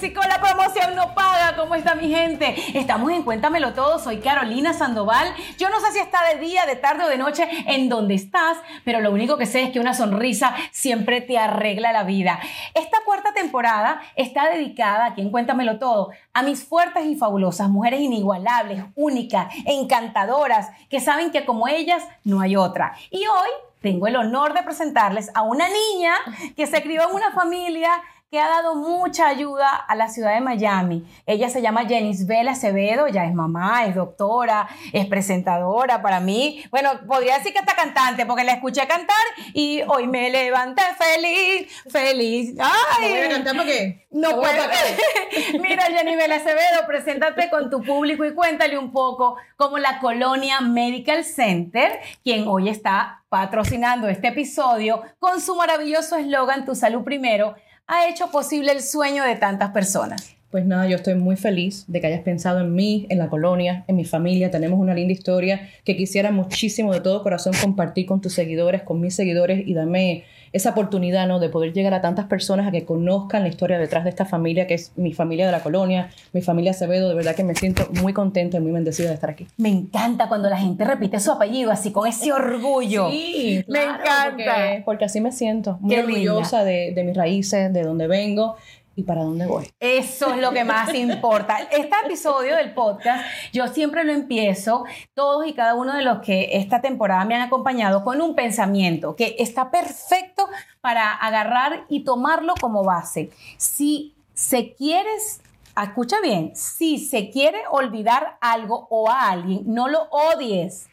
Pexico, la promoción no paga. ¿Cómo está mi gente? Estamos en Cuéntamelo Todo. Soy Carolina Sandoval. Yo no sé si está de día, de tarde o de noche en donde estás, pero lo único que sé es que una sonrisa siempre te arregla la vida. Esta cuarta temporada está dedicada, aquí en Cuéntamelo Todo, a mis fuertes y fabulosas mujeres inigualables, únicas, encantadoras, que saben que como ellas no hay otra. Y hoy tengo el honor de presentarles a una niña que se crió en una familia que ha dado mucha ayuda a la ciudad de Miami. Ella se llama Jenisbel Acevedo, ya es mamá, es doctora, es presentadora para mí. Bueno, podría decir que está cantante porque la escuché cantar y hoy me levanté feliz, feliz. ¡Ay! ¿No voy a cantar para qué? No puedo. Mira, Jennifer Acevedo, preséntate con tu público y cuéntale un poco cómo la Colonia Medical Center, quien hoy está patrocinando este episodio con su maravilloso eslogan Tu salud primero, ha hecho posible el sueño de tantas personas. Pues nada, yo estoy muy feliz de que hayas pensado en mí, en la colonia, en mi familia. Tenemos una linda historia que quisiera muchísimo de todo corazón compartir con tus seguidores, con mis seguidores y dame esa oportunidad, ¿no? De poder llegar a tantas personas a que conozcan la historia detrás de esta familia, que es mi familia de la colonia, mi familia Acevedo. De verdad que me siento muy contenta y muy bendecida de estar aquí. Me encanta cuando la gente repite su apellido así con ese orgullo. Sí, Me claro, encanta. Porque, porque así me siento, muy Qué orgullosa de, de mis raíces, de dónde vengo y para dónde voy. Eso es lo que más importa. Este episodio del podcast, yo siempre lo empiezo, todos y cada uno de los que esta temporada me han acompañado, con un pensamiento que está perfecto para agarrar y tomarlo como base. Si se quieres, escucha bien, si se quiere olvidar algo o a alguien, no lo odies.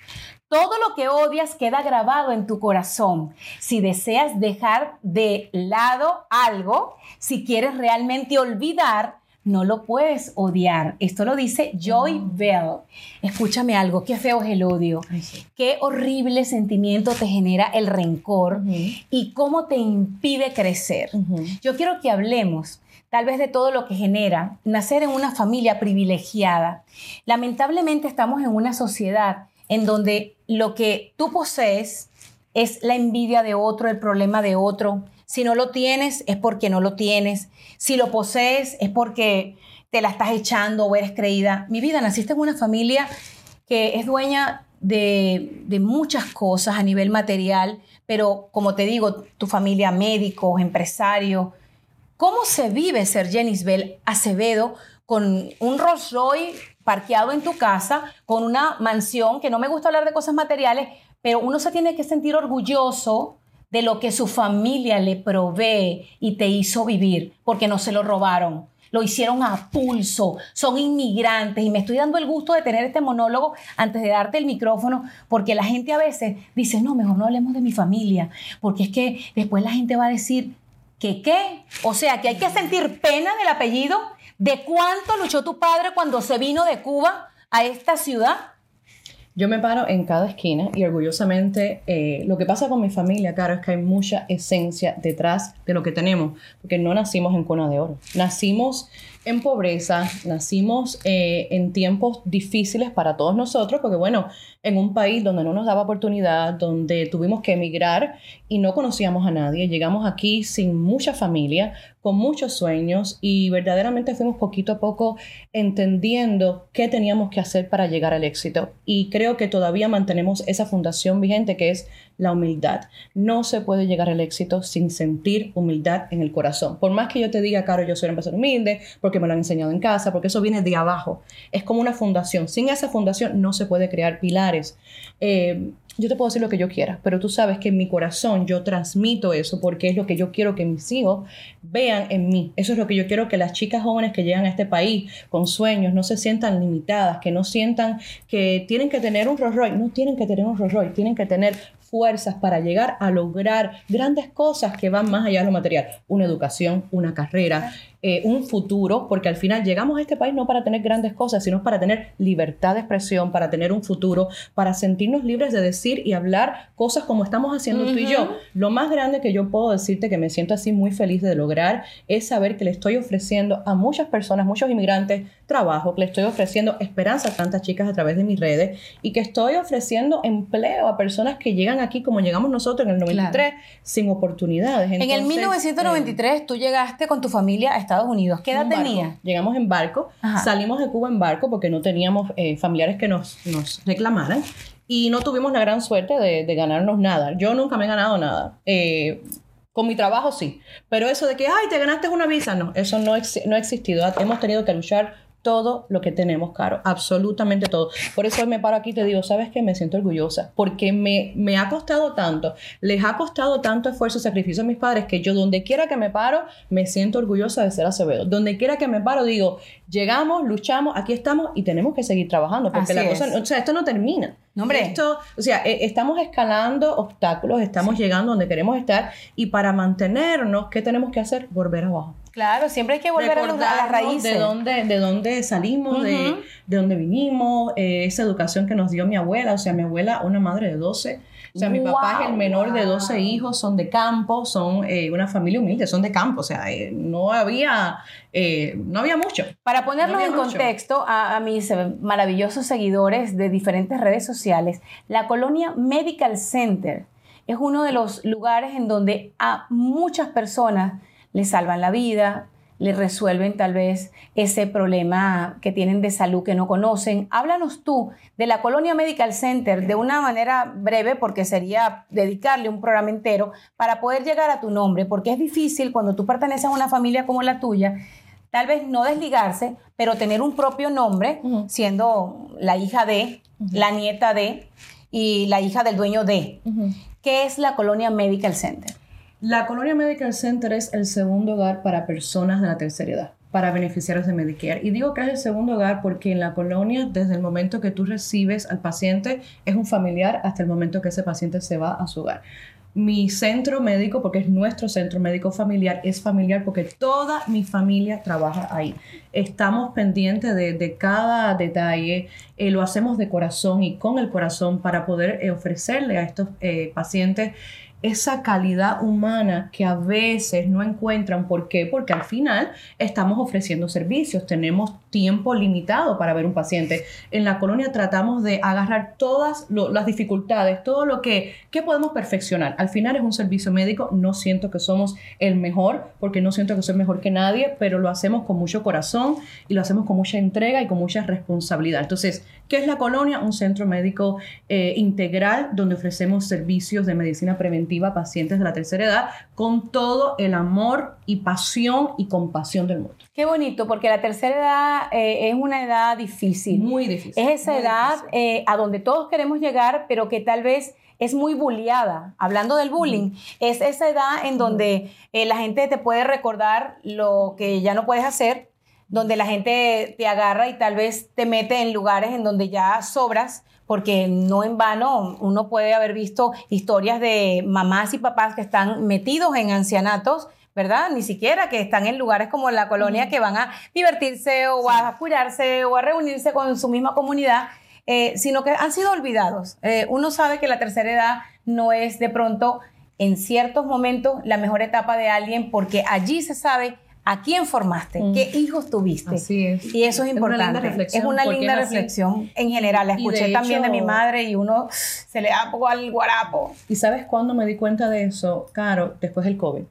Todo lo que odias queda grabado en tu corazón. Si deseas dejar de lado algo, si quieres realmente olvidar, no lo puedes odiar. Esto lo dice Joy Bell. Escúchame algo, qué feo es el odio. Ay, sí. Qué horrible sentimiento te genera el rencor y cómo te impide crecer. Yo quiero que hablemos tal vez de todo lo que genera nacer en una familia privilegiada. Lamentablemente estamos en una sociedad en donde lo que tú posees es la envidia de otro, el problema de otro. Si no lo tienes es porque no lo tienes. Si lo posees es porque te la estás echando o eres creída. Mi vida, naciste en una familia que es dueña de, de muchas cosas a nivel material, pero como te digo, tu familia, médicos, empresarios, ¿Cómo se vive ser Jenisbel Acevedo con un Rolls Royce parqueado en tu casa, con una mansión, que no me gusta hablar de cosas materiales, pero uno se tiene que sentir orgulloso de lo que su familia le provee y te hizo vivir, porque no se lo robaron. Lo hicieron a pulso, son inmigrantes y me estoy dando el gusto de tener este monólogo antes de darte el micrófono, porque la gente a veces dice, no, mejor no hablemos de mi familia, porque es que después la gente va a decir, ¿Que qué? O sea, que hay que sentir pena del apellido. ¿De cuánto luchó tu padre cuando se vino de Cuba a esta ciudad? Yo me paro en cada esquina y orgullosamente eh, lo que pasa con mi familia, Caro, es que hay mucha esencia detrás de lo que tenemos, porque no nacimos en cuna de oro, nacimos en pobreza, nacimos eh, en tiempos difíciles para todos nosotros, porque bueno, en un país donde no nos daba oportunidad, donde tuvimos que emigrar y no conocíamos a nadie, llegamos aquí sin mucha familia, con muchos sueños y verdaderamente fuimos poquito a poco entendiendo qué teníamos que hacer para llegar al éxito. Y creo que todavía mantenemos esa fundación vigente que es la humildad. No se puede llegar al éxito sin sentir humildad en el corazón. Por más que yo te diga, Caro, yo soy una persona humilde, porque me lo han enseñado en casa, porque eso viene de abajo. Es como una fundación. Sin esa fundación no se puede crear pilares. Eh, yo te puedo decir lo que yo quiera, pero tú sabes que en mi corazón yo transmito eso porque es lo que yo quiero que mis hijos vean en mí. Eso es lo que yo quiero que las chicas jóvenes que llegan a este país con sueños no se sientan limitadas, que no sientan que tienen que tener un Rolls Royce. No tienen que tener un Rolls Royce, tienen que tener fuerzas para llegar a lograr grandes cosas que van más allá de lo material. Una educación, una carrera, eh, un futuro, porque al final llegamos a este país no para tener grandes cosas, sino para tener libertad de expresión, para tener un futuro, para sentirnos libres de decir y hablar cosas como estamos haciendo tú y yo. Lo más grande que yo puedo decirte que me siento así muy feliz de lograr es saber que le estoy ofreciendo a muchas personas, muchos inmigrantes, trabajo, que le estoy ofreciendo esperanza a tantas chicas a través de mis redes y que estoy ofreciendo empleo a personas que llegan aquí como llegamos nosotros en el 93 sin oportunidades. en el 1993 tú llegaste con tu familia a Estados Unidos. ¿Qué edad tenías? Llegamos en barco, salimos de Cuba en barco porque no teníamos eh, familiares que nos, nos reclamaran y no tuvimos la gran suerte de, de, ganarnos nada. Yo nunca me he ganado nada. Eh, con mi trabajo sí, pero eso de que, ay, te ganaste una visa, no, eso no, no ha existido. Hemos tenido que luchar todo lo que tenemos, Caro, absolutamente todo. Por eso hoy me paro aquí y te digo, ¿sabes qué? Me siento orgullosa, porque me, me ha costado tanto, les ha costado tanto esfuerzo y sacrificio a mis padres que yo donde quiera que me paro, me siento orgullosa de ser Acevedo. Donde quiera que me paro, digo, llegamos, luchamos, aquí estamos y tenemos que seguir trabajando, porque la cosa, o sea, esto no termina. No, hombre. Esto, o sea, e, estamos escalando obstáculos, estamos llegando donde queremos estar y para mantenernos, ¿qué tenemos que hacer? Volver abajo. Claro, siempre hay que volver a, las raíces. De dónde, de dónde salimos, de, de, dónde vinimos, eh, esa educación que nos dio mi abuela. O sea, mi abuela, una madre de 12. O sea, mi papá es el menor de 12 hijos, son de campo, son eh, una familia humilde, son de campo. O sea, eh, no, había, no había mucho. Para ponerlo en contexto a, a mis maravillosos seguidores de diferentes redes sociales, la colonia Medical Center es uno de los lugares en donde a muchas personas le salvan la vida, le resuelven tal vez ese problema que tienen de salud que no conocen. Háblanos tú de la Colonia Medical Center de una manera breve, porque sería dedicarle un programa entero para poder llegar a tu nombre, porque es difícil cuando tú perteneces a una familia como la tuya, tal vez no desligarse, pero tener un propio nombre, siendo la hija de, la nieta de y la hija del dueño de. ¿Qué es la Colonia Medical Center? La Colonia Medical Center es el segundo hogar para personas de la tercera edad, para beneficiarios de Medicare. Y digo que es el segundo hogar porque en la colonia, desde el momento que tú recibes al paciente, es un familiar hasta el momento que ese paciente se va a su hogar. Mi centro médico, porque es nuestro centro médico familiar, es familiar porque toda mi familia trabaja ahí. Estamos pendientes de, cada detalle, eh, lo hacemos de corazón y con el corazón para poder eh, ofrecerle a estos eh, pacientes esa calidad humana que a veces no encuentran. ¿Por qué? Porque al final estamos ofreciendo servicios, tenemos tiempo limitado para ver un paciente. En la colonia tratamos de agarrar todas las dificultades, todo lo que, que podemos perfeccionar. Al final es un servicio médico, no siento que somos el mejor, porque no siento que soy mejor que nadie, pero lo hacemos con mucho corazón y lo hacemos con mucha entrega y con mucha responsabilidad. Entonces, ¿qué es la colonia? Un centro médico eh, integral donde ofrecemos servicios de medicina preventiva a pacientes de la tercera edad con todo el amor y pasión y compasión del mundo. Qué bonito, porque la tercera edad eh, es una edad difícil. Muy difícil. Es esa edad eh, a donde todos queremos llegar, pero que tal vez es muy bulliada. Hablando del bullying, es esa edad en donde eh, la gente te puede recordar lo que ya no puedes hacer, donde la gente te agarra y tal vez te mete en lugares en donde ya sobras, porque no en vano uno puede haber visto historias de mamás y papás que están metidos en ancianatos ¿verdad? Ni siquiera que están en lugares como la colonia que van a divertirse o a cuidarse o a reunirse con su misma comunidad, eh, sino que han sido olvidados. Eh, uno sabe que la tercera edad no es de pronto en ciertos momentos la mejor etapa de alguien porque allí se sabe a quién formaste, mm. qué hijos tuviste. Así es. Y eso es importante. Es una linda reflexión, en general. La escuché también de mi madre y uno se le da poco al guarapo. ¿Y sabes cuándo me di cuenta de eso, Caro? Después del COVID.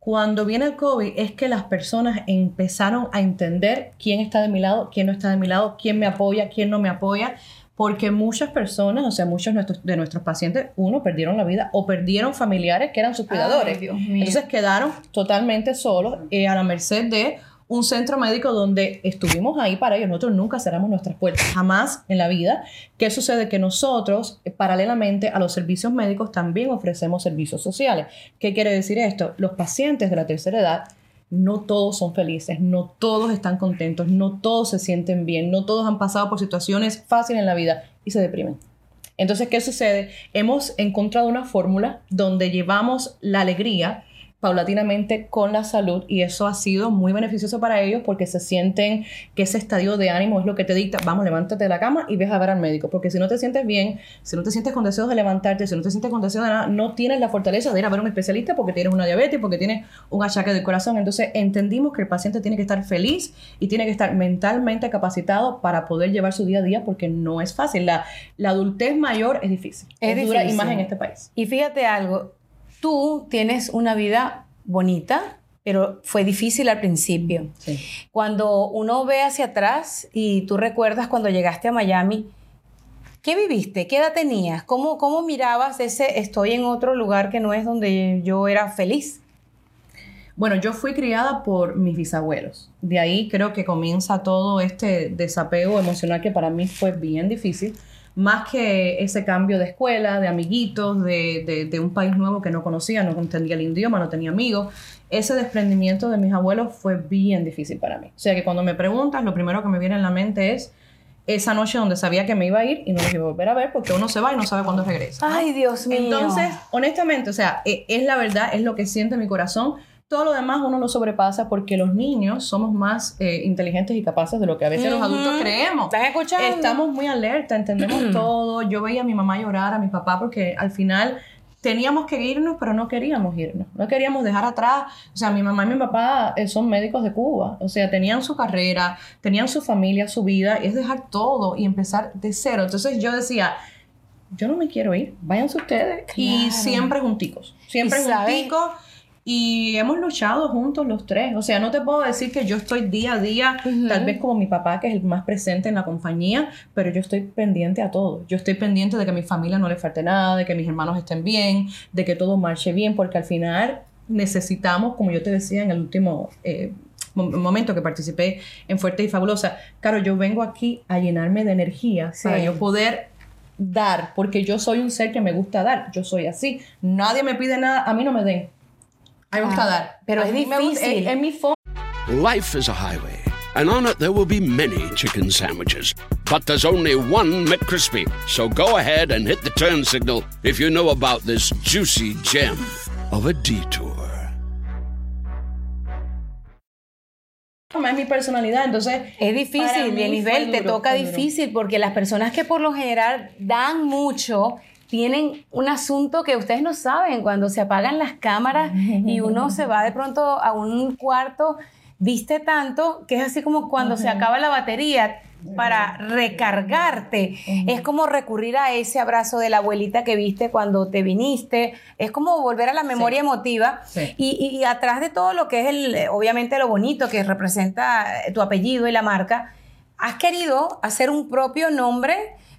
Cuando viene el COVID es que las personas empezaron a entender quién está de mi lado, quién no está de mi lado, quién me apoya, quién no me apoya, porque muchas personas, o sea, muchos de nuestros, pacientes, uno, perdieron la vida o perdieron familiares que eran sus cuidadores. Entonces quedaron totalmente solos eh, a la merced de un centro médico donde estuvimos ahí para ellos. Nosotros nunca cerramos nuestras puertas, jamás en la vida. ¿Qué sucede? Que nosotros, eh, paralelamente a los servicios médicos, también ofrecemos servicios sociales. ¿Qué quiere decir esto? Los pacientes de la tercera edad no todos son felices, no todos están contentos, no todos se sienten bien, no todos han pasado por situaciones fáciles en la vida y se deprimen. Entonces, ¿qué sucede? Hemos encontrado una fórmula donde llevamos la alegría paulatinamente con la salud y eso ha sido muy beneficioso para ellos porque se sienten que ese estadio de ánimo es lo que te dicta, vamos, levántate de la cama y ves a ver al médico, porque si no te sientes bien, si no te sientes con deseos de levantarte, si no te sientes con deseos de nada, no tienes la fortaleza de ir a ver a un especialista porque tienes una diabetes, porque tienes un achaque del corazón. Entonces entendimos que el paciente tiene que estar feliz y tiene que estar mentalmente capacitado para poder llevar su día a día porque no es fácil. La, la adultez mayor es difícil. Es dura y difícil. más en este país. Y fíjate algo, tú tienes una vida bonita, pero fue difícil al principio. Sí. Cuando uno ve hacia atrás y tú recuerdas cuando llegaste a Miami, ¿qué viviste? ¿Qué edad tenías? ¿Cómo, cómo mirabas ese estoy en otro lugar que no es donde yo era feliz? Bueno, yo fui criada por mis bisabuelos. De ahí creo que comienza todo este desapego emocional que para mí fue bien difícil. Más que ese cambio de escuela, de amiguitos, de, de- de un país nuevo que no conocía, no entendía el idioma, no tenía amigos. Ese desprendimiento de mis abuelos fue bien difícil para mí. O sea que cuando me preguntas, lo primero que me viene en la mente es esa noche donde sabía que me iba a ir y no los iba a volver a ver porque uno se va y no sabe cuándo regresa. Ay, Dios mío. Entonces, honestamente, o sea, e- es la verdad, es lo que siente mi corazón. Todo lo demás uno lo sobrepasa porque los niños somos más eh, inteligentes y capaces de lo que a veces los adultos creemos. ¿Estás escuchando? Estamos muy alerta, entendemos todo. Yo veía a mi mamá llorar, a mi papá, porque al final teníamos que irnos, pero no queríamos irnos. No queríamos dejar atrás. O sea, mi mamá y mi papá eh, son médicos de Cuba. O sea, tenían su carrera, tenían su familia, su vida. Y es dejar todo y empezar de cero. Entonces yo decía, yo no me quiero ir, váyanse ustedes. Y siempre junticos, siempre junticos. Y hemos luchado juntos los tres. O sea, no te puedo decir que yo estoy día a día, tal vez como mi papá, que es el más presente en la compañía, pero yo estoy pendiente a todo. Yo estoy pendiente de que a mi familia no le falte nada, de que mis hermanos estén bien, de que todo marche bien, porque al final necesitamos, como yo te decía en el último eh, mo- momento que participé en Fuerte y Fabulosa, claro, yo vengo aquí a llenarme de energía Sí. para yo poder dar, porque yo soy un ser que me gusta dar, yo soy así, nadie me pide nada, a mí no me den, a mí me gusta Ah, dar. pero es difícil. es, es mi forma. Life is a highway, and on it there will be many chicken sandwiches. But there's only one McCrispy. So go ahead and hit the turn signal if you know about this juicy gem of a detour. es mi personalidad, entonces... Es difícil, Denisbel, fue te toca difícil porque las personas que por lo general dan mucho tienen un asunto que ustedes no saben cuando se apagan las cámaras y uno se va de pronto a un cuarto, viste tanto que es así como cuando se acaba la batería para recargarte. Es como recurrir a ese abrazo de la abuelita que viste cuando te viniste. Es como volver a la memoria emotiva. Sí. Y, y- y atrás de todo lo que es el, obviamente lo bonito que representa tu apellido y la marca, has querido hacer un propio nombre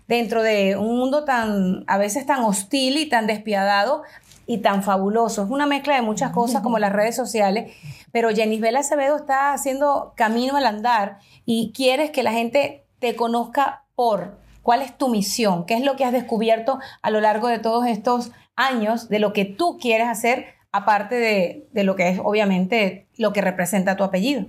dentro de un mundo tan, a veces tan hostil y tan despiadado y tan fabuloso. Es una mezcla de muchas cosas como las redes sociales, pero Jenisbel Acevedo está haciendo camino al andar y quieres que la gente te conozca por cuál es tu misión, qué es lo que has descubierto a lo largo de todos estos años de lo que tú quieres hacer, aparte de, de lo que es obviamente lo que representa tu apellido.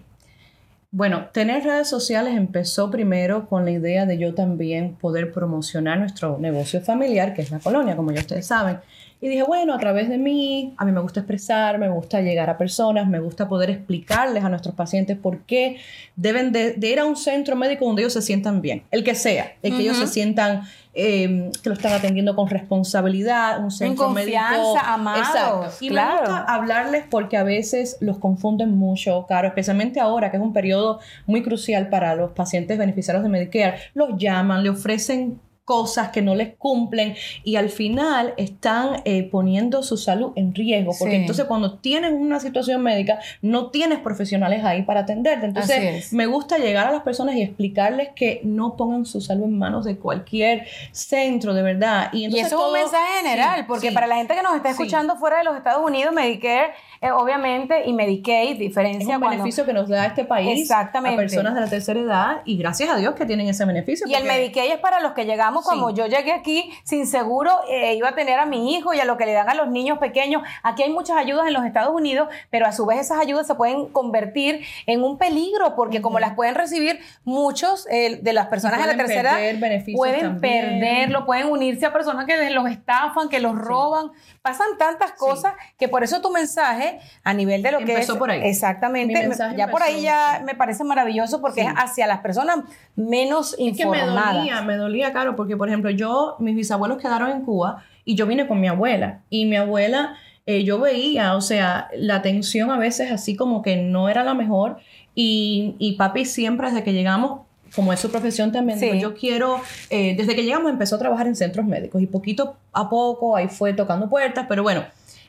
Bueno, tener redes sociales empezó primero con la idea de yo también poder promocionar nuestro negocio familiar, que es la colonia, como ya ustedes saben. Y dije, bueno, a través de mí, a mí me gusta expresarme, me gusta llegar a personas, me gusta poder explicarles a nuestros pacientes por qué deben de, de ir a un centro médico donde ellos se sientan bien, el que sea, el que ellos se sientan eh, que lo están atendiendo con responsabilidad, un centro confianza, médico. amados, Exacto. Y claro. me gusta hablarles porque a veces los confunden mucho, Caro, especialmente ahora que es un periodo muy crucial para los pacientes beneficiarios de Medicare. Los llaman, le ofrecen cosas que no les cumplen y al final están eh, poniendo su salud en riesgo porque Sí. entonces cuando tienen una situación médica no tienes profesionales ahí para atenderte entonces es. me gusta llegar a las personas y explicarles que no pongan su salud en manos de cualquier centro de verdad y, Y entonces eso es un mensaje general, Sí, porque sí. para la gente que nos está escuchando fuera de los Estados Unidos, Medicare, eh, obviamente, y Medicaid, Es diferencia un cuando- beneficio que nos da este país Exactamente. a personas de la tercera edad y gracias a Dios que tienen ese beneficio. Y el Medicaid es para los que llegamos pensábamos como yo llegué aquí sin seguro, eh, iba a tener a mi hijo y a lo que le dan a los niños pequeños. Aquí hay muchas ayudas en los Estados Unidos, pero a su vez esas ayudas se pueden convertir en un peligro porque como las pueden recibir muchos eh, de las personas de la tercera pueden también. perderlo, pueden unirse a personas que los estafan, que los roban. Pasan tantas cosas que por eso tu mensaje a nivel de lo que es por ahí. exactamente, Mi ya por ahí ya me parece maravilloso porque Sí. es hacia las personas menos Es que me informadas. dolía, me dolía, Caro, porque por ejemplo, yo, mis bisabuelos quedaron en Cuba y yo vine con mi abuela. Y mi abuela, eh, yo veía, o sea, la atención a veces así como que no era la mejor. Y, y papi siempre, desde que llegamos, como es su profesión también, Sí. yo quiero, eh, desde que llegamos empezó a trabajar en centros médicos y poquito a poco ahí fue tocando puertas, pero bueno.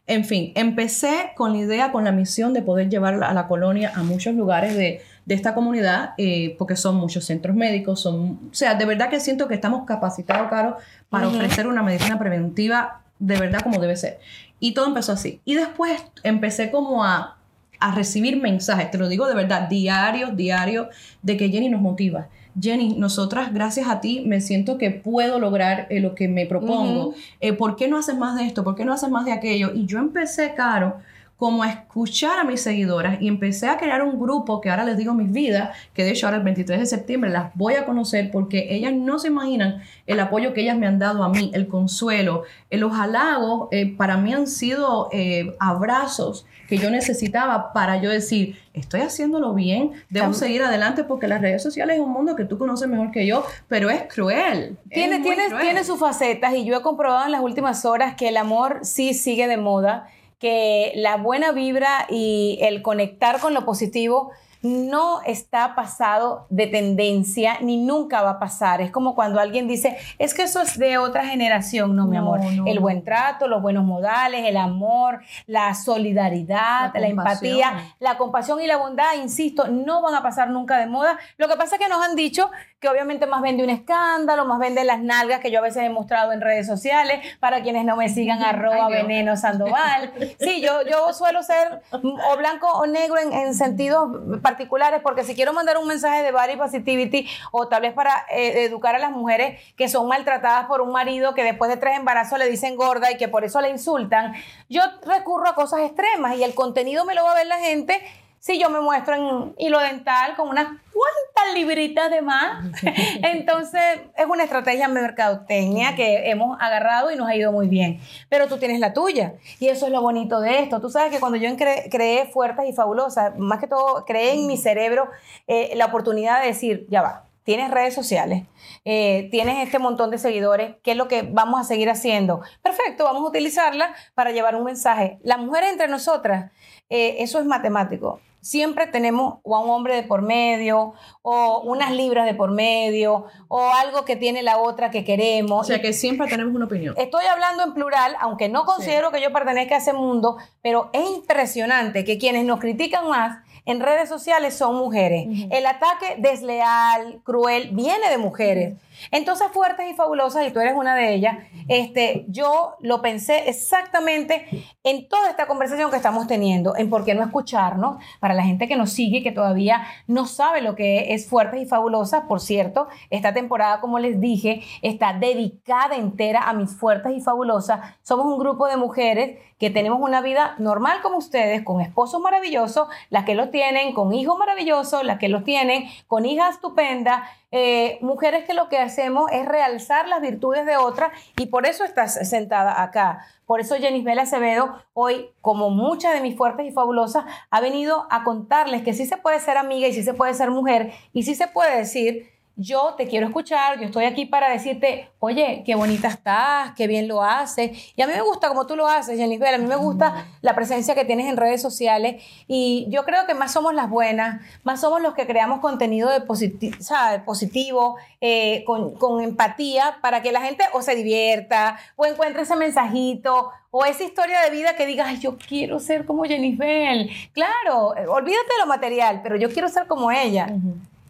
En fin, empecé con la idea, con la misión de poder llevar a la colonia a muchos lugares de, de esta comunidad, eh, porque son muchos centros médicos, son, o sea, de verdad que siento que estamos capacitados, Caro, para ofrecer una medicina preventiva de verdad como debe ser. Y todo empezó así. Y después empecé como a, a recibir mensajes, te lo digo de verdad, diarios, diarios, de que Jenny nos motiva. Jenny, nosotras, gracias a ti, me siento que puedo lograr eh, lo que me propongo. Eh, ¿Por qué no haces más de esto? ¿Por qué no haces más de aquello? Y yo empecé, Caro, como a escuchar a mis seguidoras y empecé a crear un grupo que ahora les digo mis vidas, que de hecho ahora el 23 de septiembre las voy a conocer porque ellas no se imaginan el apoyo que ellas me han dado a mí, el consuelo, los halagos, eh, para mí han sido eh, abrazos que yo necesitaba para yo decir, estoy haciéndolo bien, debo seguir adelante porque las redes sociales es un mundo que tú conoces mejor que yo, pero es cruel. Tiene, tiene, cruel. tiene sus facetas y yo he comprobado en las últimas horas que el amor sí sigue de moda, que la buena vibra y el conectar con lo positivo no está pasado de tendencia ni nunca va a pasar. Es como cuando alguien dice, es que eso es de otra generación, no, mi amor. no, el buen trato, los buenos modales, el amor, la solidaridad, La empatía, la compasión y la bondad, insisto, no van a pasar nunca de moda. Lo que pasa es que nos han dicho que obviamente más vende un escándalo, más vende las nalgas que yo a veces he mostrado en redes sociales, para quienes no me sigan, arroba Ay, veneno sandoval. Sí, yo, yo suelo ser o blanco o negro en, en sentidos particulares, porque si quiero mandar un mensaje de body positivity o tal vez para eh, educar a las mujeres que son maltratadas por un marido que después de tres embarazos le dicen gorda y que por eso le insultan, yo recurro a cosas extremas y el contenido me lo va a ver la gente si yo me muestro en hilo dental con unas cuantas libritas de más. Entonces, es una estrategia de mercadotecnia que hemos agarrado y nos ha ido muy bien. Pero tú tienes la tuya. Y eso es lo bonito de esto. Tú sabes que cuando yo cre- creé Fuertes y Fabulosas, más que todo, creé en mi cerebro eh, la oportunidad de decir, ya va. Tienes redes sociales, eh, tienes este montón de seguidores, ¿qué es lo que vamos a seguir haciendo? Perfecto, vamos a utilizarla para llevar un mensaje. Las mujeres entre nosotras, eh, eso es matemático. Siempre tenemos o a un hombre de por medio, o unas libras de por medio, o algo que tiene la otra que queremos. O sea que siempre tenemos una opinión. Estoy hablando en plural, aunque no considero que yo pertenezca a ese mundo, pero es impresionante que quienes nos critican más en redes sociales son mujeres. El ataque desleal, cruel, viene de mujeres. Entonces, fuertes y fabulosas, y tú eres una de ellas, este, yo lo pensé exactamente en toda esta conversación que estamos teniendo, en por qué no escucharnos, para la gente que nos sigue, que todavía no sabe lo que es fuertes y fabulosas. Por cierto, esta temporada, como les dije, está dedicada entera a mis fuertes y fabulosas. Somos un grupo de mujeres que tenemos una vida normal como ustedes, con esposos maravillosos, las que lo tienen, con hijos maravillosos, las que los tienen, con hijas estupendas, eh, mujeres que lo que hacemos es realzar las virtudes de otras y por eso estás sentada acá. Por eso Jenny Bela Acevedo hoy, como muchas de mis fuertes y fabulosas, ha venido a contarles que sí se puede ser amiga y sí se puede ser mujer y sí se puede decir, yo te quiero escuchar, yo estoy aquí para decirte, oye, qué bonita estás, qué bien lo haces. Y a mí me gusta como tú lo haces, Jenny Bela, a mí me gusta la presencia que tienes en redes sociales y yo creo que más somos las buenas, más somos los que creamos contenido de positi- ¿sabes? positivo, eh, con, con empatía, para que la gente o se divierta o encuentre ese mensajito o esa historia de vida que diga, ay, yo quiero ser como Jennifer. Claro, olvídate de lo material, pero yo quiero ser como ella.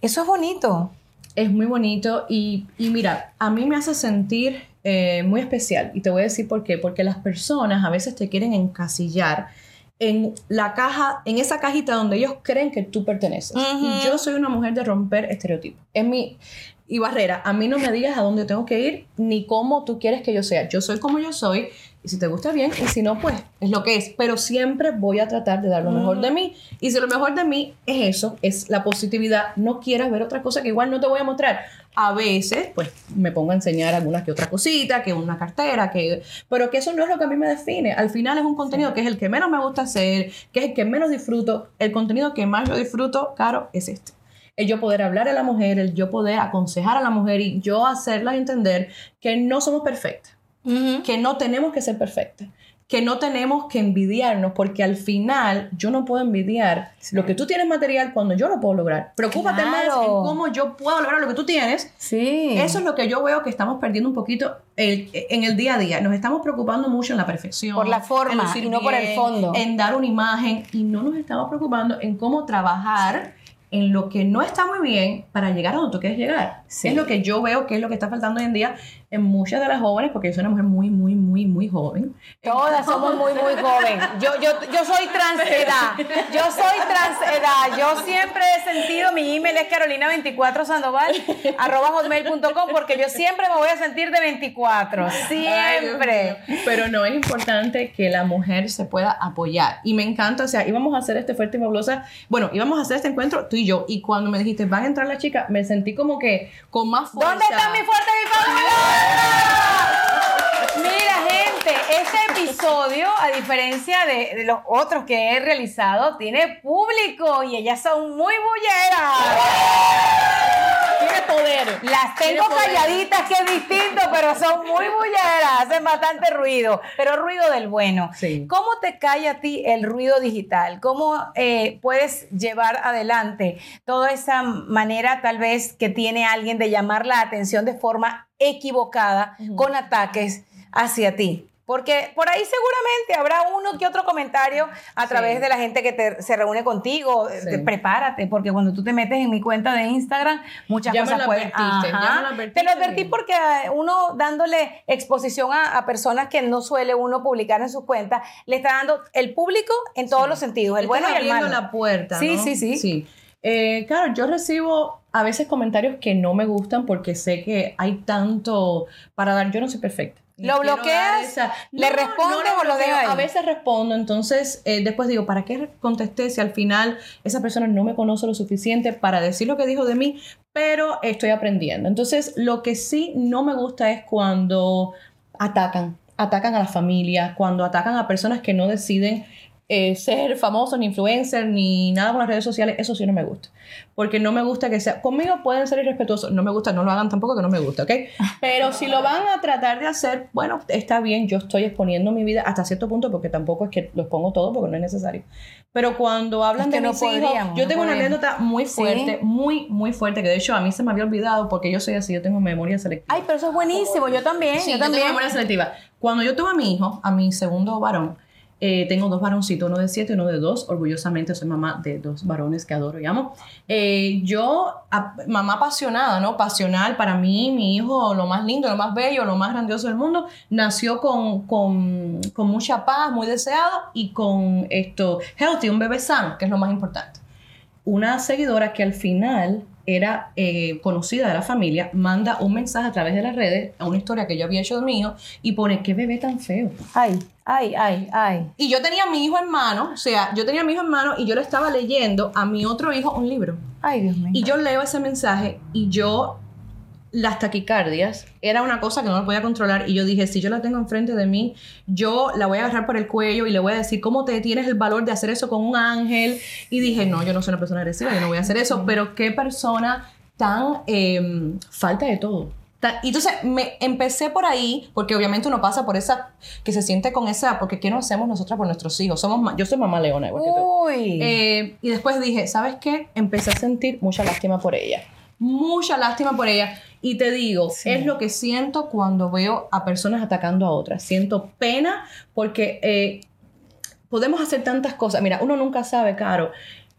Eso es bonito. Es muy bonito y, y mira, a mí me hace sentir eh, muy especial y te voy a decir por qué. Porque las personas a veces te quieren encasillar en la caja, en esa cajita donde ellos creen que tú perteneces. Y yo soy una mujer de romper estereotipos. Es mi, y barrera. A mí no me digas a dónde tengo que ir ni cómo tú quieres que yo sea. Yo soy como yo soy y si te gusta bien y si no, pues es lo que es. Pero siempre voy a tratar de dar lo mejor de mí. Y si lo mejor de mí es eso, es la positividad, no quieras ver otra cosa que igual no te voy a mostrar. A veces, pues me pongo a enseñar alguna que otra cosita, que una cartera, que... Pero que eso no es lo que a mí me define. Al final es un contenido que es el que menos me gusta hacer, que es el que menos disfruto. El contenido que más yo disfruto, caro, es este el yo poder hablar a la mujer, el yo poder aconsejar a la mujer y yo hacerla entender que no somos perfectas, que no tenemos que ser perfectas, que no tenemos que envidiarnos, porque al final yo no puedo envidiar lo que tú tienes material cuando yo lo puedo lograr. Preocúpate más en cómo yo puedo lograr lo que tú tienes. Sí. Eso es lo que yo veo que estamos perdiendo un poquito el- en el día a día. Nos estamos preocupando mucho en la perfección. Por la forma y no por el fondo. En dar una imagen y no nos estamos preocupando en cómo trabajar en lo que no está muy bien para llegar a donde tú quieres llegar. Sí. Es lo que yo veo que es lo que está faltando hoy en día en muchas de las jóvenes, porque yo soy una mujer muy, muy, muy, muy joven. Todas somos muy, muy joven. Yo, yo, yo soy transedad. Yo soy transedad. Yo siempre he sentido, mi email es carolina24sandoval, arroba hotmail.com, porque yo siempre me voy a sentir de 24. Ay, Dios Siempre. Pero no es importante que la mujer se pueda apoyar. Y me encanta, o sea, íbamos a hacer este fuerte y fabulosa. Bueno, íbamos a hacer este encuentro tú y yo. Y cuando me dijiste, van a entrar las chicas, me sentí como que con más fuerza. ¿Dónde están mis fuertes y fabulosas? Yeah! Este episodio, a diferencia de, de los otros que he realizado, tiene público y ellas son muy bulleras. Tiene poder. Las tengo poder. calladitas, que es distinto, pero son muy bulleras, hacen bastante ruido, pero ruido del bueno. Sí. ¿Cómo te cae a ti el ruido digital? ¿Cómo eh, puedes llevar adelante toda esa manera tal vez que tiene alguien de llamar la atención de forma equivocada con ataques hacia ti? Porque por ahí seguramente habrá uno que otro comentario a Sí. través de la gente que te- se reúne contigo. Sí. Te- prepárate, porque cuando tú te metes en mi cuenta de Instagram, muchas Ya me cosas lo pueden... advertiste, ya me lo advertiste. Te lo advertí porque eh, uno dándole exposición a, a personas que no suele uno publicar en sus cuentas, le está dando el público en todos los sentidos, el Estás bueno y el malo. la puerta. Sí, ¿no? sí, sí. Sí. Eh, claro, yo recibo a veces comentarios que no me gustan porque sé que hay tanto para dar. Yo no soy perfecta. ¿Lo bloqueas? ¿Le respondes le o lo ahí? A veces respondo, entonces eh, después digo, ¿para qué contesté si al final esa persona no me conoce lo suficiente para decir lo que dijo de mí? Pero estoy aprendiendo. Entonces, lo que sí no me gusta es cuando atacan, atacan a la familia, cuando atacan a personas que no deciden eh, ser famosos, ni influencers, ni nada con las redes sociales, eso sí no me gusta. Porque no me gusta que sea. Conmigo pueden ser irrespetuosos, no me gusta, no lo hagan tampoco, que no me gusta, ¿ok? Pero si lo van a tratar de hacer, bueno, está bien, yo estoy exponiendo mi vida hasta cierto punto, porque tampoco es que lo expongo todo, porque no es necesario. Pero cuando hablan Es que de no mis hijos, podríamos, yo no tengo una podemos. anécdota muy Sí. fuerte, muy, muy fuerte, que de hecho a mí se me había olvidado, porque yo soy así, yo tengo memoria selectiva. Ay, pero eso es buenísimo, yo también, Sí, yo yo tengo también. memoria selectiva. Cuando yo tuve a mi hijo, a mi segundo varón, eh, tengo dos varoncitos, uno de siete y uno de dos. Orgullosamente soy mamá de dos varones que adoro y amo. Eh, yo, mamá apasionada, ¿no? Pasional para mí, mi hijo, lo más lindo, lo más bello, lo más grandioso del mundo, nació con, con, con mucha paz, muy deseado y con esto, healthy, un bebé sano, que es lo más importante una seguidora que al final era eh, conocida de la familia, manda un mensaje a través de las redes a una historia que yo había hecho de mi hijo y pone, qué bebé tan feo. Ay, ay, ay, ay. Y yo tenía a mi hijo en mano, o sea, yo tenía a mi hijo en mano y yo le estaba leyendo a mi otro hijo un libro. Ay, Dios mío. Y yo leo ese mensaje y yo, las taquicardias, era una cosa que no la podía controlar y yo dije, si yo la tengo enfrente de mí, yo la voy a agarrar por el cuello y le voy a decir, ¿cómo te tienes el valor de hacer eso con un ángel? Y dije, no, yo no soy una persona agresiva, yo no voy a hacer eso, pero qué persona tan eh, falta de todo. Y entonces me empecé por ahí, porque obviamente uno pasa por esa, que se siente con esa, porque ¿qué no hacemos nosotras por nuestros hijos? Somos yo soy mamá leona, igual que tú. Uy. Eh, y después dije, ¿sabes qué? Empecé a sentir mucha lástima por ella. Mucha lástima por ella. Y te digo, Sí. es lo que siento cuando veo a personas atacando a otras. Siento pena porque eh, podemos hacer tantas cosas. Mira, uno nunca sabe, Caro.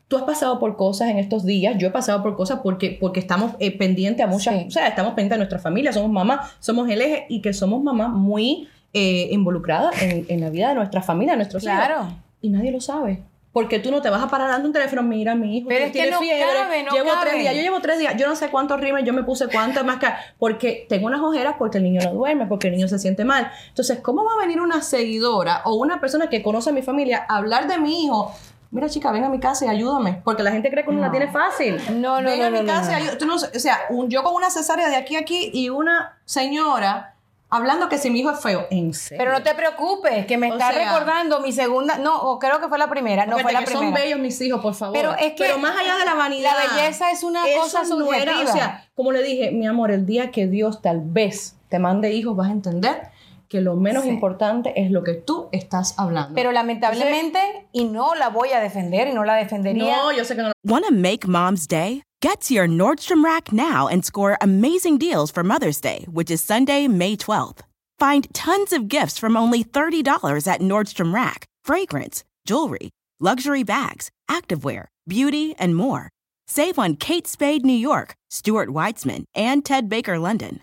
Tú has pasado por cosas en estos días, yo he pasado por cosas porque, porque estamos eh, pendientes a muchas, Sí. o sea, estamos pendientes de nuestra familia, somos mamás, somos el eje y que somos mamás muy eh, involucradas en, en la vida de nuestra familia, de nuestros hijos claro. y nadie lo sabe. Porque tú no te vas a parar dando un teléfono, mira mi hijo, Pero es que tiene no fiebre, cabe, no llevo cabe. tres días, yo llevo tres días, yo no sé cuántos rimes, yo me puse cuántas máscaras, porque tengo unas ojeras porque el niño no duerme, porque el niño se siente mal. Entonces, ¿cómo va a venir una seguidora o una persona que conoce a mi familia a hablar de mi hijo? Mira, chica, ven a mi casa y ayúdame. Porque la gente cree que uno la tiene fácil. No, no, ven no, a mi no, no, casa y no. ayúdame. No o sea, un- yo con una cesárea de aquí a aquí y una señora hablando que si mi hijo es feo. ¿En serio? Pero no te preocupes, que me O está sea- recordando mi segunda, no, o creo que fue la primera, no fue la que primera. son bellos mis hijos, por favor. Pero es que Pero más allá de la vanidad. la belleza es una cosa no era- subjetiva. o sea, como le dije, mi amor, el día que Dios tal vez te mande hijos, vas a entender que lo menos Sí. importante es lo que tú estás hablando. Pero lamentablemente, y no la voy a defender, y no la defendería. no, yo sé que no. Want to make mom's day? Get to your Nordstrom Rack now and score amazing deals for Mother's Day, which is Sunday, May 12th. Find tons of gifts from only $30 at Nordstrom Rack fragrance, jewelry, luxury bags, activewear, beauty, and more. Save on Kate Spade New York, Stuart Weitzman, and Ted Baker London.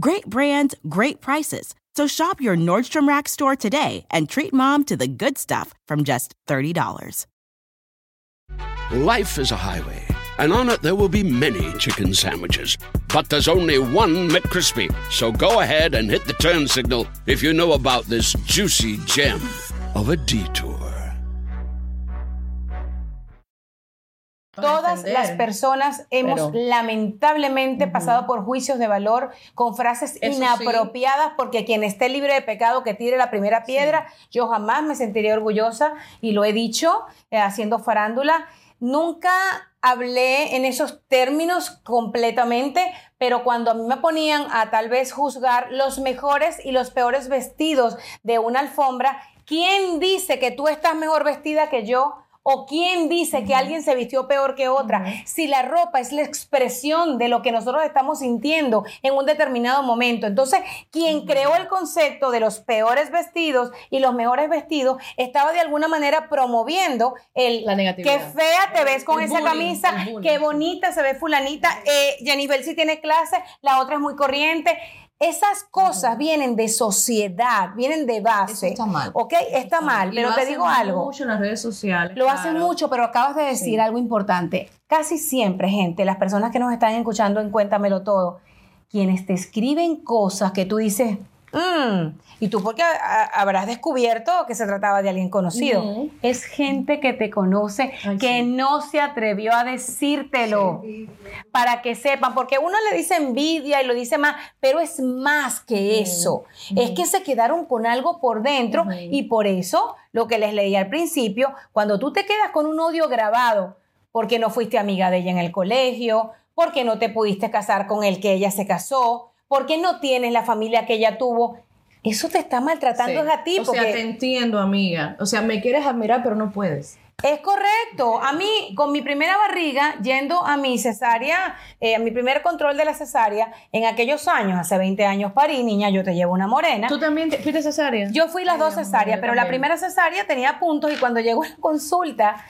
Great brands, great prices. So shop your Nordstrom Rack store today and treat mom to the good stuff from just $30. Life is a highway, and on it there will be many chicken sandwiches. But there's only one McCrispy. So go ahead and hit the turn signal if you know about this juicy gem of a detour. Todas las personas hemos Pero- lamentablemente pasado por juicios de valor con frases Eso sí. inapropiadas porque quien esté libre de pecado que tire la primera piedra. Yo jamás me sentiría orgullosa y lo he dicho eh, haciendo farándula. Nunca hablé en esos términos completamente, pero cuando a mí me ponían a tal vez juzgar los mejores y los peores vestidos de una alfombra, ¿quién dice que tú estás mejor vestida que yo? ¿O quién dice que alguien se vistió peor que otra? Si la ropa es la expresión de lo que nosotros estamos sintiendo en un determinado momento. Entonces, quien creó el concepto de los peores vestidos y los mejores vestidos estaba de alguna manera promoviendo el La negatividad. qué fea te ves con El esa bullying, camisa, qué bonita se ve fulanita, eh, Jennifer sí tiene clase, la otra es muy corriente. Esas cosas vienen de sociedad, vienen de base. Eso está mal. ¿Ok? Está mal, pero lo te hacen digo algo. mucho en las redes sociales. Lo hacen mucho, pero acabas de decir algo importante. Casi siempre, gente, las personas que nos están escuchando en Cuéntamelo Todo, quienes te escriben cosas que tú dices, "Mm", y tú porque habrás descubierto que se trataba de alguien conocido. Es gente que te conoce, Ay, que sí. no se atrevió a decírtelo, para que sepan, porque uno le dice envidia y lo dice más, pero es más que eso. Es que se quedaron con algo por dentro y por eso, lo que les leí al principio, cuando tú te quedas con un odio grabado, porque no fuiste amiga de ella en el colegio, porque no te pudiste casar con el que ella se casó, porque no tienes la familia que ella tuvo, eso te está maltratando Sí. a ti. O sea, te entiendo, amiga. O sea, me quieres admirar, pero no puedes. es correcto. A mí, con mi primera barriga, yendo a mi cesárea, eh, a mi primer control de la cesárea, en aquellos años, hace 20 años parí, niña, yo te llevo una morena. ¿Tú también te- fuiste cesárea? Yo fui las Ay, dos cesáreas, pero la primera cesárea tenía puntos y cuando llegó a la consulta,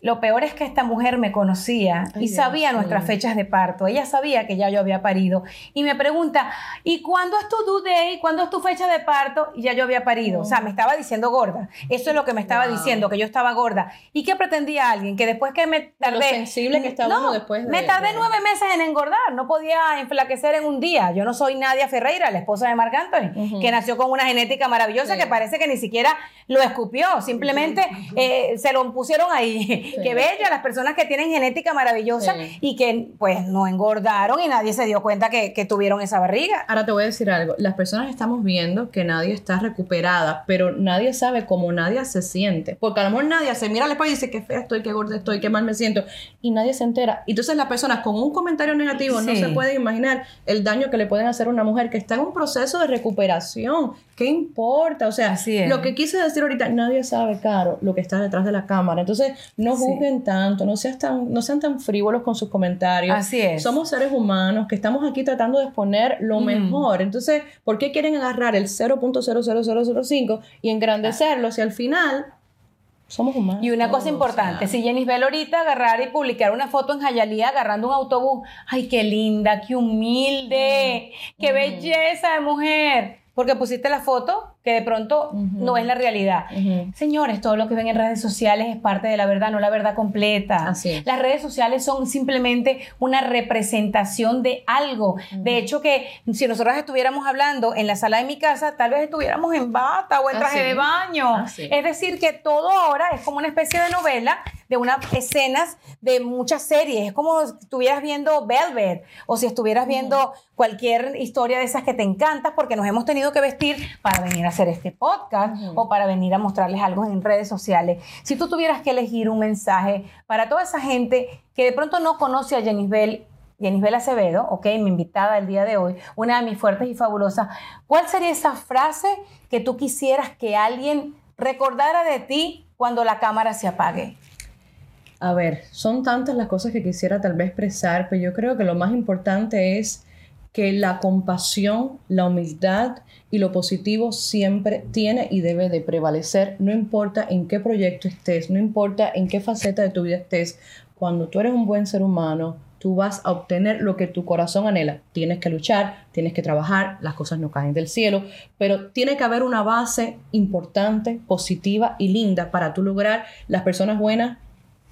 lo peor es que esta mujer me conocía y sabía nuestras fechas de parto. Ella sabía que ya yo había parido y me pregunta, ¿y cuándo es tu due date? ¿Cuándo es tu fecha de parto? Y ya yo había parido. O sea, me estaba diciendo gorda. Eso es lo que me estaba Wow. diciendo, que yo estaba gorda. ¿Y qué pretendía alguien? Que después que me tardé... sensible que está no, uno después de- Me tardé de- nueve meses en engordar. No podía enflaquecer en un día. Yo no soy Nadia Ferreira, la esposa de Marc Anthony, que nació con una genética maravillosa Sí. que parece que ni siquiera lo escupió. Simplemente eh, se lo pusieron ahí. Qué bella, las personas que tienen genética maravillosa Sí. y que pues no engordaron y nadie se dio cuenta que, que tuvieron esa barriga. Ahora te voy a decir algo. Las personas estamos viendo que nadie está recuperada, pero nadie sabe cómo nadie se siente. Porque a lo mejor nadie se mira al espejo y dice qué fea estoy, qué gorda estoy, qué mal me siento. Y nadie se entera. Entonces las personas con un comentario negativo no se pueden imaginar el daño que le pueden hacer a una mujer que está en un proceso de recuperación. ¿Qué importa? O sea, Así lo que quise decir ahorita, nadie sabe, Caro, lo que está detrás de la cámara. Entonces, no Sí. juzguen tanto, no, seas tan, no sean tan frívolos con sus comentarios. Así es. Somos seres humanos que estamos aquí tratando de exponer lo Mm. mejor. Entonces, ¿por qué quieren agarrar el 0.00005 y engrandecerlo si al final somos humanos? Y una cosa importante, si Jenny Bell ahorita agarrar y publicar una foto en Jayalía agarrando un autobús, ay, qué linda, qué humilde, qué belleza de mujer. Porque pusiste la foto que de pronto no es la realidad. Señores, todo lo que ven en redes sociales es parte de la verdad, no la verdad completa. Así es. Las redes sociales son simplemente una representación de algo. De hecho, que si nosotros estuviéramos hablando en la sala de mi casa, tal vez estuviéramos en bata o en traje Así. de baño. Es decir, que todo ahora es como una especie de novela de unas escenas de muchas series. Es como si estuvieras viendo Velvet o si estuvieras viendo cualquier historia de esas que te encantas porque nos hemos tenido que vestir para venir a hacer este podcast o para venir a mostrarles algo en redes sociales. Si tú tuvieras que elegir un mensaje para toda esa gente que de pronto no conoce a Jenisbel Jenisbel Acevedo, ok, mi invitada el día de hoy, una de mis fuertes y fabulosas, ¿cuál sería esa frase que tú quisieras que alguien recordara de ti cuando la cámara se apague? A ver, son tantas las cosas que quisiera tal vez expresar, pero yo creo que lo más importante es que la compasión, la humildad y lo positivo siempre tiene y debe de prevalecer, no importa en qué proyecto estés, no importa en qué faceta de tu vida estés, cuando tú eres un buen ser humano, tú vas a obtener lo que tu corazón anhela. Tienes que luchar, tienes que trabajar, las cosas no caen del cielo, pero tiene que haber una base importante, positiva y linda para tú lograr las personas buenas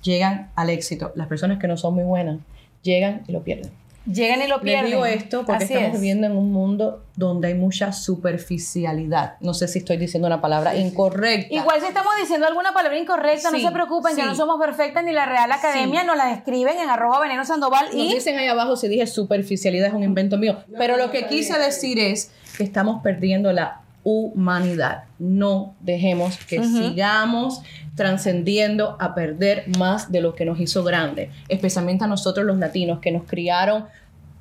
llegan al éxito. Las personas que no son muy buenas llegan y lo pierden. Llegan y lo Les pierden. digo esto porque Así estamos es. viviendo en un mundo donde hay mucha superficialidad. No sé si estoy diciendo una palabra incorrecta. Igual si estamos diciendo alguna palabra incorrecta, no se preocupen, que no somos perfectas ni la Real Academia nos las escriben en arroba veneno sandoval Nos y dicen ahí abajo si dije superficialidad es un invento mío. Pero lo que quise decir es que estamos perdiendo la humanidad. No dejemos que sigamos trascendiendo a perder más de lo que nos hizo grande, especialmente a nosotros los latinos que nos criaron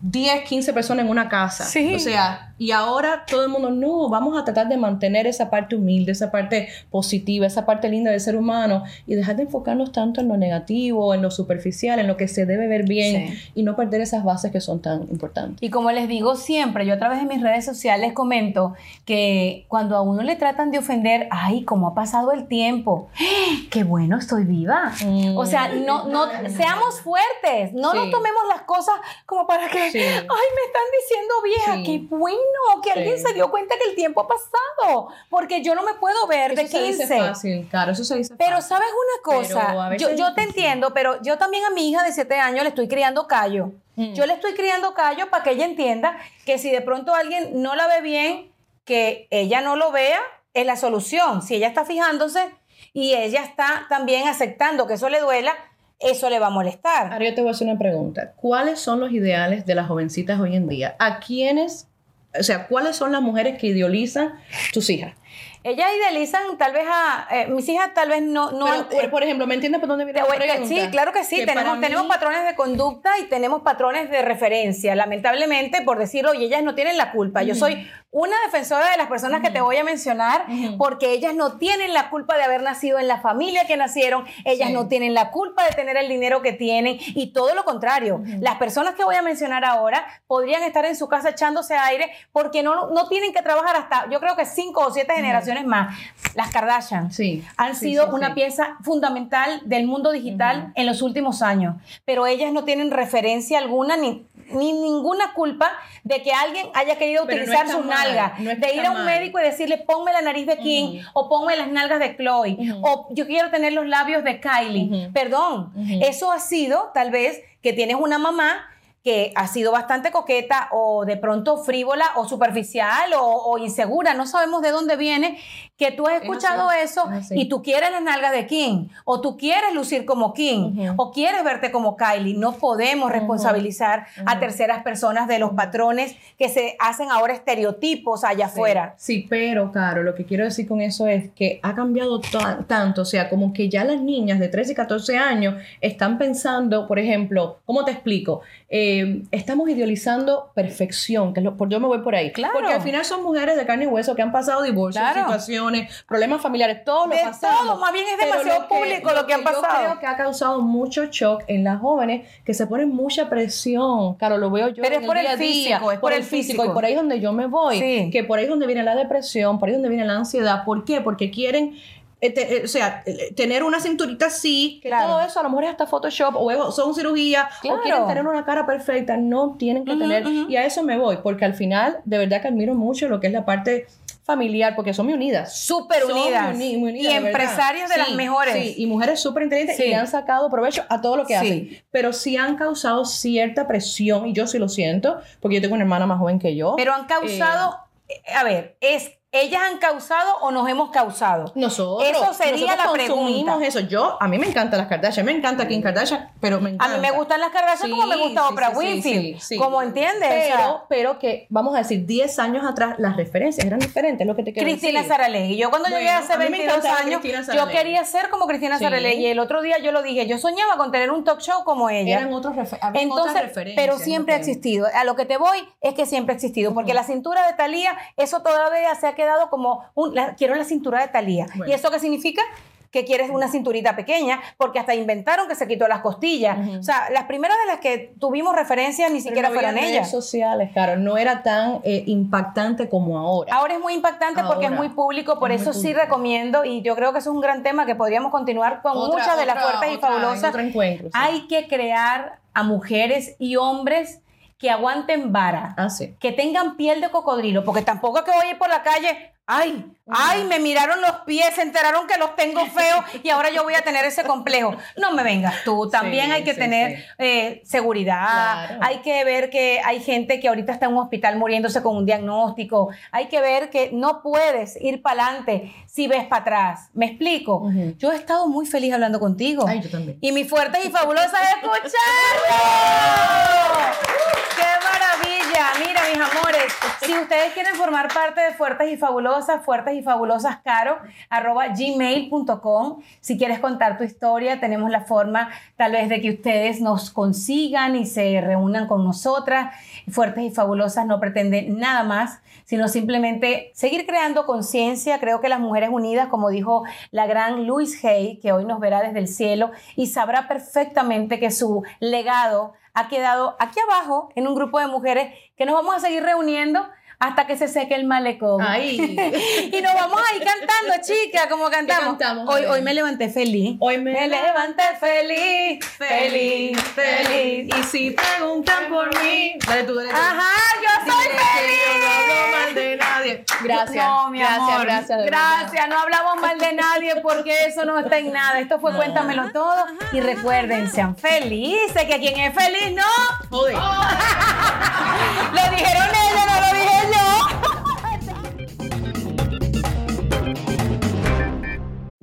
10, 15 personas en una casa. Sí. O sea, y ahora todo el mundo, no, vamos a tratar de mantener esa parte humilde, esa parte positiva, esa parte linda del ser humano y dejar de enfocarnos tanto en lo negativo, en lo superficial, en lo que se debe ver bien Sí. y no perder esas bases que son tan importantes. Y como les digo siempre, yo a través de mis redes sociales comento que cuando a uno le tratan de ofender, ay, cómo ha pasado el tiempo, qué bueno, estoy viva. O sea, no, no, seamos fuertes, no Sí. nos tomemos las cosas como para que, Sí. ay, me están diciendo vieja, Sí. qué bueno, que Sí. alguien se dio cuenta que el tiempo ha pasado, porque yo no me puedo ver de Eso se 15. dice fácil, claro, eso se dice Pero fácil. sabes una cosa, yo, te entiendo, pero yo también a mi hija de 7 años le estoy criando callo. Mm. Yo le estoy criando callo para que ella entienda que si de pronto alguien no la ve bien, que ella no lo vea, es la solución. Si ella está fijándose y ella está también aceptando que eso le duela, eso le va a molestar. Ahora yo te voy a hacer una pregunta. ¿Cuáles son los ideales de las jovencitas hoy en día? ¿A quiénes, o sea, cuáles son las mujeres que idealizan tus hijas? Ellas idealizan tal vez a... eh, mis hijas tal vez no... no Pero, han- por, por ejemplo, ¿me entiendes por dónde viene la pregunta? sí, claro que sí. tenemos, mí- patrones de conducta y tenemos patrones de referencia. Lamentablemente, por decirlo, y ellas no tienen la culpa. Yo soy una defensora de las personas que te voy a mencionar porque ellas no tienen la culpa de haber nacido en la familia que nacieron. Ellas Sí. no tienen la culpa de tener el dinero que tienen y todo lo contrario. Las personas que voy a mencionar ahora podrían estar en su casa echándose aire porque no, no tienen que trabajar hasta, yo creo que cinco o siete generaciones más. Las Kardashian Sí, han sí, sido sí, una pieza fundamental del mundo digital en los últimos años, pero ellas no tienen referencia alguna ni, ni ninguna culpa de que alguien haya querido Pero no utilizar está sus mal, nalgas, no de ir a un mal. médico y decirle ponme la nariz de Kim o ponme las nalgas de Chloe o yo quiero tener los labios de Kylie. Perdón, eso ha sido tal vez que tienes una mamá que ha sido bastante coqueta o de pronto frívola o superficial o, o insegura, no sabemos de dónde viene, que tú has escuchado así, eso es y tú quieres las nalgas de Kim o tú quieres lucir como Kim o quieres verte como Kylie. No podemos responsabilizar a terceras personas de los patrones que se hacen ahora estereotipos allá afuera. Sí, pero, Caro, lo que quiero decir con eso es que ha cambiado ta- tanto, o sea, como que ya las niñas de 13 y 14 años están pensando, por ejemplo, ¿cómo te explico? Eh, estamos idealizando perfección, que es lo, por, yo me voy por ahí. Claro. Porque al final son mujeres de carne y hueso que han pasado divorcios, Claro. situaciones, problemas familiares, todo lo De pasamos. todo, más bien es demasiado público lo que han Yo pasado. creo que ha causado mucho shock en las jóvenes que se ponen mucha presión. Claro, lo veo yo Pero en es por el físico, es por el físico. Y por ahí es donde yo me voy. Sí. Que por ahí es donde viene la depresión, por ahí es donde viene la ansiedad. ¿Por qué? Porque quieren, eh, eh, o sea, eh, tener una cinturita así, que Claro. todo eso a lo mejor es hasta Photoshop o son cirugías Claro. o quieren tener una cara perfecta. No tienen que tener. Y a eso me voy, porque al final, de verdad que admiro mucho lo que es la parte familiar, porque son muy unidas. Súper unidas. muy muy unidas, Y de empresarias de las mejores. Sí, y mujeres súper inteligentes Sí. y han sacado provecho a todo lo que hacen. Pero sí han causado cierta presión, y yo sí lo siento, porque yo tengo una hermana más joven que yo. Pero han causado, eh, a ver, es ellas han causado o nos hemos causado. Nosotros. Eso sería nosotros la consumimos pregunta. eso. Yo, a mí me encantan las Kardashian, me encanta Kim Kardashian, pero me A encanta. mí me gustan las Kardashian como me gusta Oprah sí, Winfrey. sí. Como entiendes. Pero, O sea, pero que, vamos a decir, 10 años atrás las referencias eran diferentes, es lo que te quiero Cristina decir. Saralegui. Yo cuando llegué Bueno, hace a mí me 22 encantaba años, yo quería ser como Cristina. Saralegui. Y el otro día yo lo dije, yo soñaba con tener un talk show como ella. Eran otros refer- otras Entonces, referencias. pero siempre ha existido. A lo que te voy es que siempre ha existido, porque la cintura de Talía, eso todavía se ha quedado como un, la- quiero la cintura de Talía. Bueno. ¿Y eso qué significa? Que quieres una cinturita pequeña, porque hasta inventaron que se quitó las costillas. O sea, las primeras de las que tuvimos referencias ni Pero siquiera no fueron redes ellas. sociales, claro, no era tan eh, impactante como ahora. Ahora es muy impactante porque es muy público, por Es eso sí público. recomiendo y yo creo que eso es un gran tema que podríamos continuar con Otra- muchas de las fuertes y fabulosas. Hay que crear a mujeres y hombres que aguanten vara, Ah, sí. que tengan piel de cocodrilo, porque tampoco es que voy a ir por la calle, ay, ay, me miraron los pies, se enteraron que los tengo feos y ahora yo voy a tener ese complejo. No me vengas tú, también Sí, hay que sí, tener sí. eh, seguridad, Claro. hay que ver que hay gente que ahorita está en un hospital muriéndose con un diagnóstico, hay que ver que no puedes ir para adelante si ves para atrás. ¿Me explico? Yo he estado muy feliz hablando contigo. Ay, yo también. Y mi fuerte y fabulosa es escucharlo. ¡Qué maravilla! Mira, mis amores, si ustedes quieren formar parte de Fuertes y Fabulosas, Fuertes y Fabulosas Caro, arroba gmail.com. Si quieres contar tu historia, tenemos la forma tal vez de que ustedes nos consigan y se reúnan con nosotras. Fuertes y Fabulosas no pretenden nada más, sino simplemente seguir creando conciencia. Creo que las mujeres unidas, como dijo la gran Louise Hay, que hoy nos verá desde el cielo y sabrá perfectamente que su legado ha quedado aquí abajo en un grupo de mujeres que nos vamos a seguir reuniendo hasta que se seque el malecón. Ay. y nos vamos a ir cantando, chica, como cantamos. cantamos? Hoy, me levanté feliz. Hoy me levanté feliz, feliz, feliz. Y si preguntan por mí, dale tú, dale tú. Ajá, yo soy Dile que feliz. yo no hablo mal de nadie. Gracias. No, mi gracias, amor. gracias. Gracias, no hablamos mal de nadie porque eso no está en nada. Esto fue Cuéntamelo Todo. Y recuerden, sean felices, que quien es feliz no. Joder. Lo dijeron ellos, no lo dije